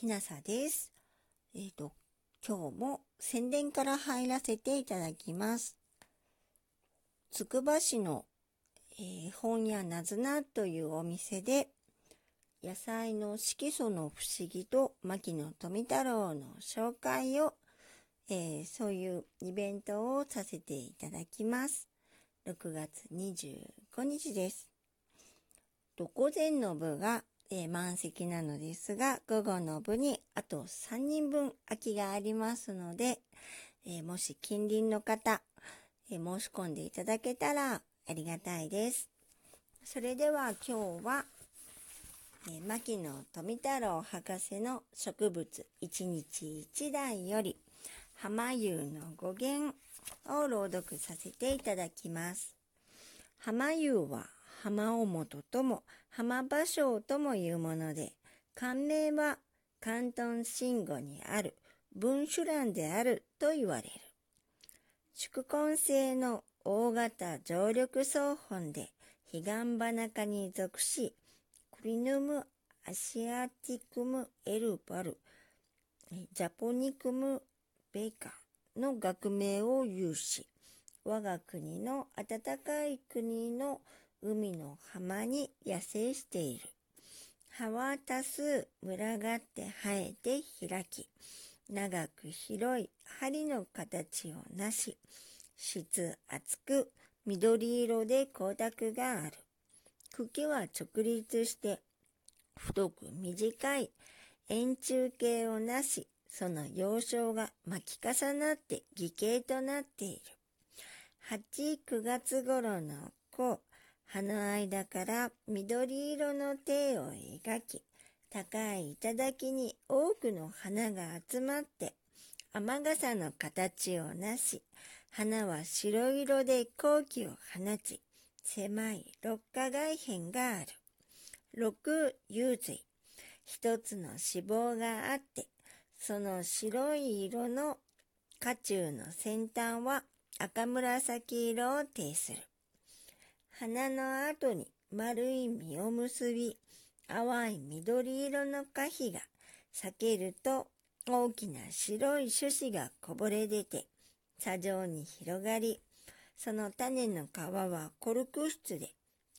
きなさです。えっ、ー、と、今日も宣伝から入らせていただきます。つくば市の、えー、本屋なずなというお店で、野菜の色素の不思議と牧野富太郎の紹介を、えー、そういうイベントをさせていただきます。6月25日です。午前の部が、えー、満席なのですが、午後の部にあと3人分空きがありますので、えー、もし近隣の方、えー、申し込んでいただけたらありがたいです。それでは今日は、え牧野富太郎博士の植物一日一台より、浜優の語源を朗読させていただきます。浜優は浜尾本とも浜芭蕉ともいうもので、官名は関東信号にある文殊欄であると言われる。宿根性の大型常緑草本で彼岸花科に属し、クリヌムアシアティクムエルバル、ジャポニクムベカの学名を有し、我が国の暖かい国の海の浜に野生している。葉は多数群がって生えて開き、長く広い針の形をなし、質厚く緑色で光沢がある。茎は直立して太く短い円柱形をなし、その幼少が巻き重なって偽形となっている。8、9月頃の子、葉の間から緑色の手を描き、高い頂に多くの花が集まって、雨傘の形をなし、花は白色で光気を放ち、狭い六花外片がある。六幽髄。一つの脂肪があって、その白い色の花中の先端は赤紫色を呈する。花の後に丸い実を結び、淡い緑色の花皮が裂けると大きな白い種子がこぼれ出て、砂上に広がり、その種の皮はコルク質で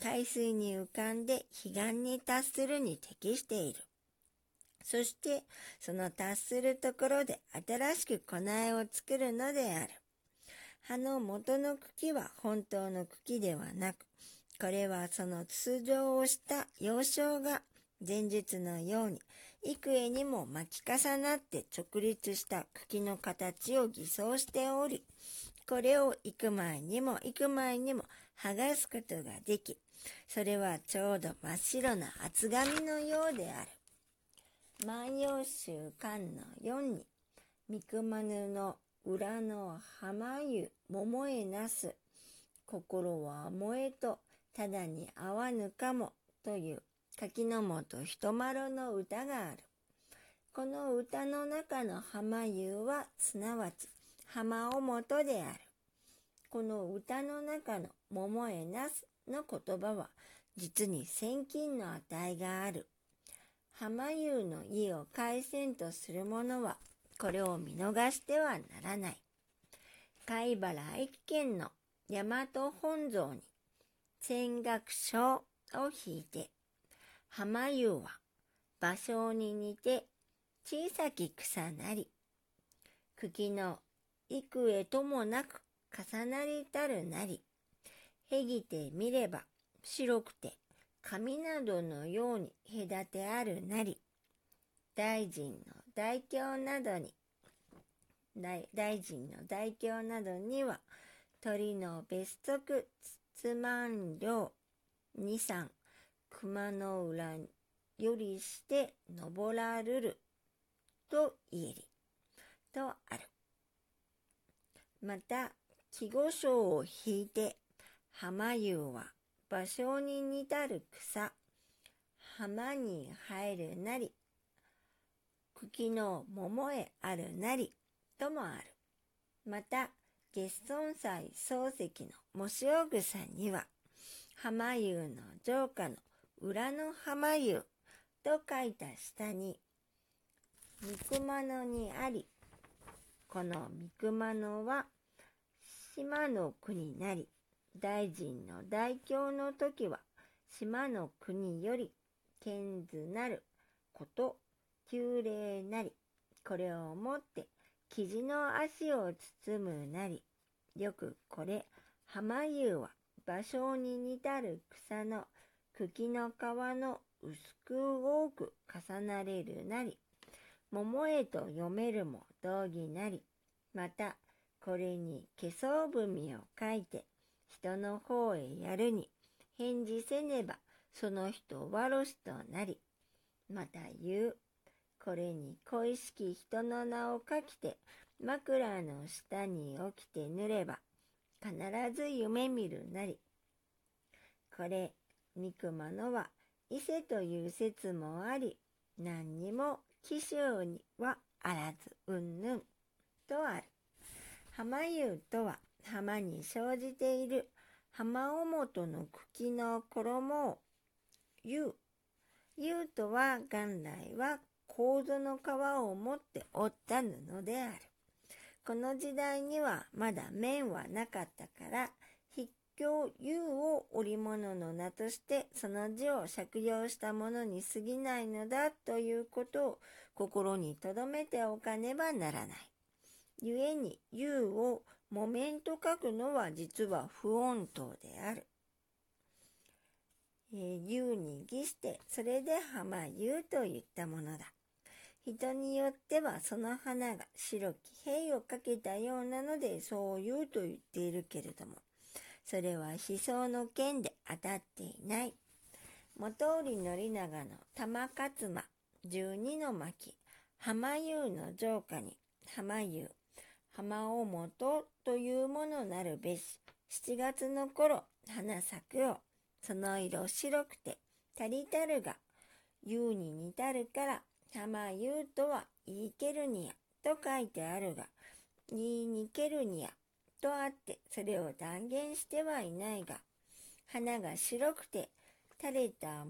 海水に浮かんで彼岸に達するに適している。そして、その達するところで新しく粉絵を作るのである。葉の元の茎は本当の茎ではなく、これはその通常をした幼少が前述のように幾重にも巻き重なって直立した茎の形を偽装しており、これを行く前にも行く前にも剥がすことができ、それはちょうど真っ白な厚紙のようである。万葉集巻の4に、三熊布の裏の浜湯桃へなす心は燃えとただに合わぬかもという柿の本人丸の歌がある。この歌の中の浜湯はすなわち浜尾本である。この歌の中の桃へなすの言葉は実に千金の値がある。浜湯の意を返せんとする者はこれを見逃してはならない。貝原駅県の大和本草に戦学書を引いて、浜湯は芭蕉に似て小さき草なり、茎の幾重ともなく重なりたるなり、へぎてみれば白くて紙などのように隔てあるなり、大臣の大教などに、大大臣の大教などには、鳥の別足つつまん量二三、熊の裏よりして登らるる、と言えり、とある。また、季語章を引いて、浜湯は場所に似たる草、浜に入るなり、茎の桃へあるなりともある。また、月孫祭漱石の模試草には、浜湯の城下の裏の浜湯と書いた下に、三熊野にあり、この三熊野は島の国なり、大臣の大教の時は島の国より賢図なること、旧礼なり、これをもって生地の足を包むなり、よくこれ、浜湯は芭蕉に似たる草の茎の皮の薄く多く重なれるなり、桃へと読めるも道義なり、また、これに化粧文を書いて、人の方へやるに、返事せねば、その人わろしとなり、また言う。これに恋しき人の名を書きて、枕の下に起きて塗れば、必ず夢見るなり。これ、三熊のは、伊勢という説もあり、何にも紀州にはあらずうんぬんとある。浜湯とは浜に生じている浜表の茎の衣を湯。湯とは元来は構の皮を持って織った布である。この時代にはまだ面はなかったから、筆境湯を織物の名としてその字を借用したものに過ぎないのだということを心に留めておかねばならない。故に、U を木綿と書くのは実は不穏当である。えー、U に儀して、それで浜 U と言ったものだ。人によってはその花が白き兵をかけたようなのでそう言うと言っているけれども、それは思想の剣で当たっていない。元織宣長の玉勝間十二の巻、浜湯の城下に浜湯、浜尾本というものなるべし、7月の頃、花咲くを、その色白くて、足りたるが、湯に似たるから、浜湯とは言いけるにや、と書いてあるが、言いにけるにや、とあって、それを断言してはいないが、花が白くて、垂れた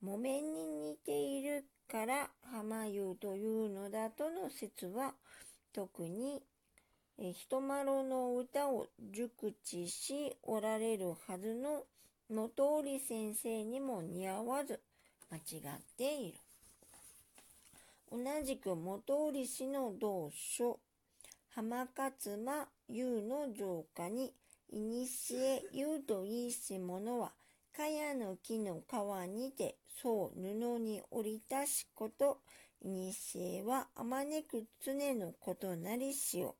木綿に似ているから浜湯というのだとの説は、特にえ人丸の歌を熟知しおられるはずの野通り先生にも似合わず間違っている。同じく元織氏の同書、浜勝間優の城下に、いにしえ優といいし者は、茅の木の皮にて、そう布に織りたしこと、いにしえはあまねく常のことなりしを、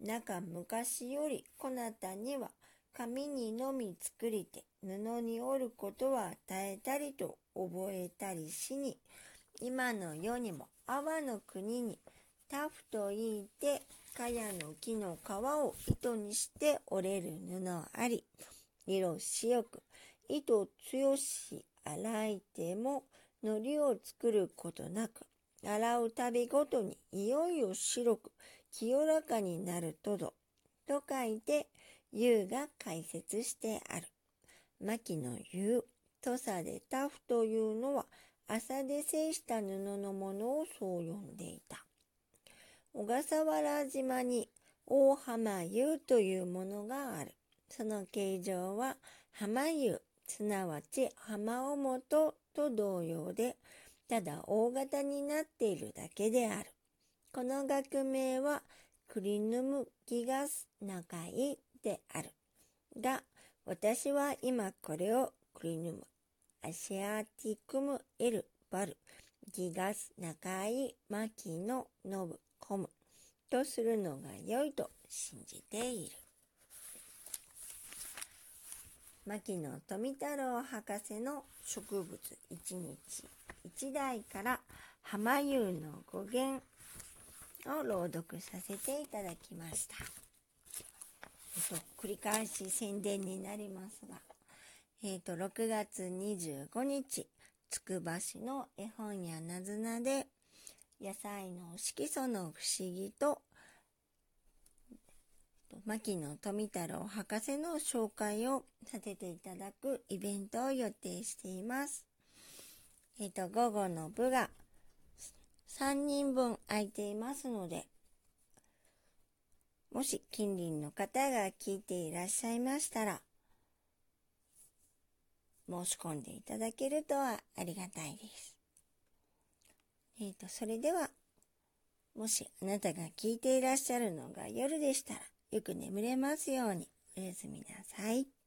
中昔よりこなたには紙にのみ作りて布に織ることは与えたりと覚えたりしに今の世にも阿波の国にタフと言いて茅の木の皮を糸にして織れる布あり色白く糸強し洗いても糊を作ることなく洗うたびごとにいよいよ白く清らかになるとど、と書いて、優が解説してある。牧の優、土佐でタフというのは、麻で製した布のものをそう呼んでいた。小笠原島に大浜優というものがある。その形状は浜優、すなわち浜表と同様で、ただ大型になっているだけである。この学名はクリヌムギガスナカイである。が、私は今これをクリヌムアシアティクムエルバルギガスナカイマキノブコムとするのが良いと信じている。牧野富太郎博士の植物一日一代から浜湯の語源を朗読させていただきました。えっと、繰り返し宣伝になりますが、えっと、6月25日、つくば市の絵本やなずなで、野菜の色素の不思議と、牧野富太郎博士の紹介をさせていただくイベントを予定しています。えっ、と、午後の部が3人分空いていますので、もし近隣の方が聞いていらっしゃいましたら、申し込んでいただけるとはありがたいです。えっ、ー、と、それでは、もしあなたが聞いていらっしゃるのが夜でしたら、よく眠れますようにおやすみなさい。